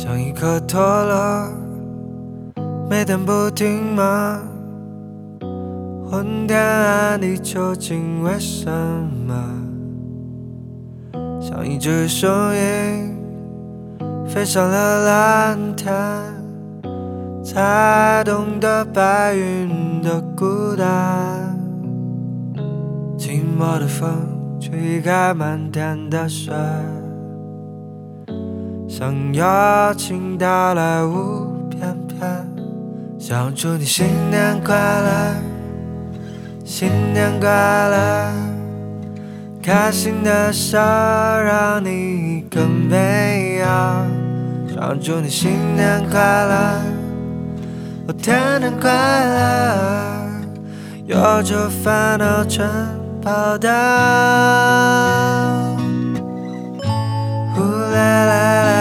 像一颗陀螺，每天不停忙，昏天暗地究竟为什么？像一只雄鹰飞上了蓝天，才懂得白云的孤单。寂寞的风吹开满天的雪，想邀请到来无边边，想祝你新年快乐，新年快乐，开心的笑让你更美好。想祝你新年快乐，我天天快乐，有着烦恼全跑掉。呼啦啦啦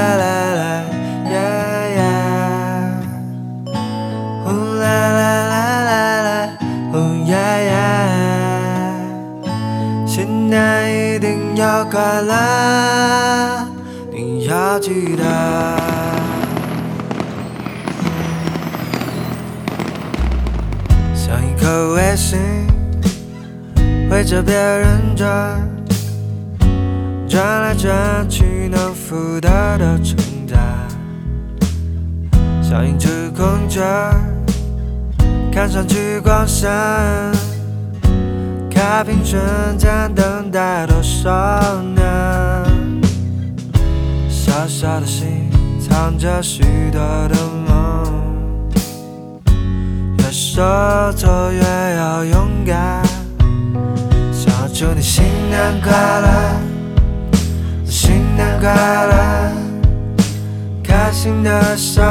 一定要快乐，你要记得。像一颗卫星，围着别人转，转来转去能负担的承担。像一只孔雀，看上去光鲜，开屏瞬间等待多少年。小小的心藏着许多的梦，越手头越要勇敢。想祝你新年快乐，新年快乐，开心的笑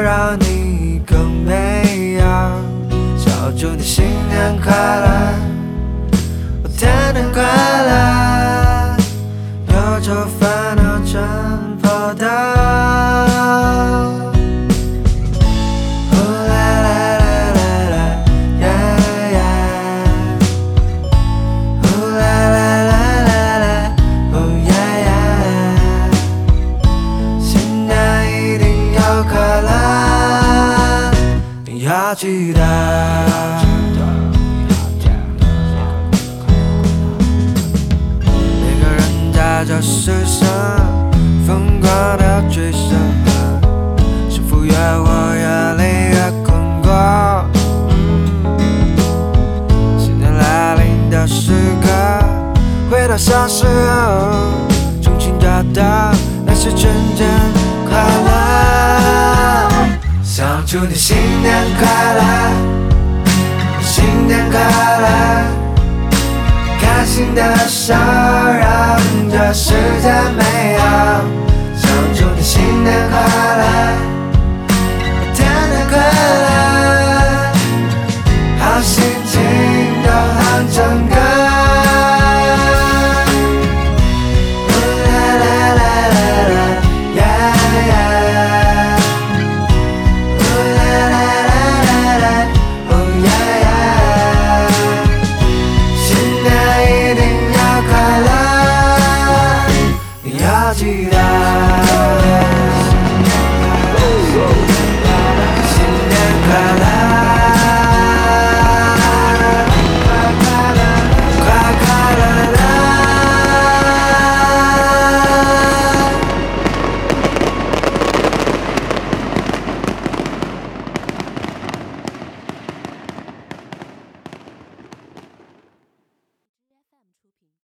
让你更美好。想祝你新年快乐，你要记得。每个人在这世上疯狂的追什么？幸福越活越累越困惑。新年来临的时刻，回到小时候，重新找到那些纯真快乐。想祝你新想让这世界美好。想祝你新年快乐天天快乐好心情。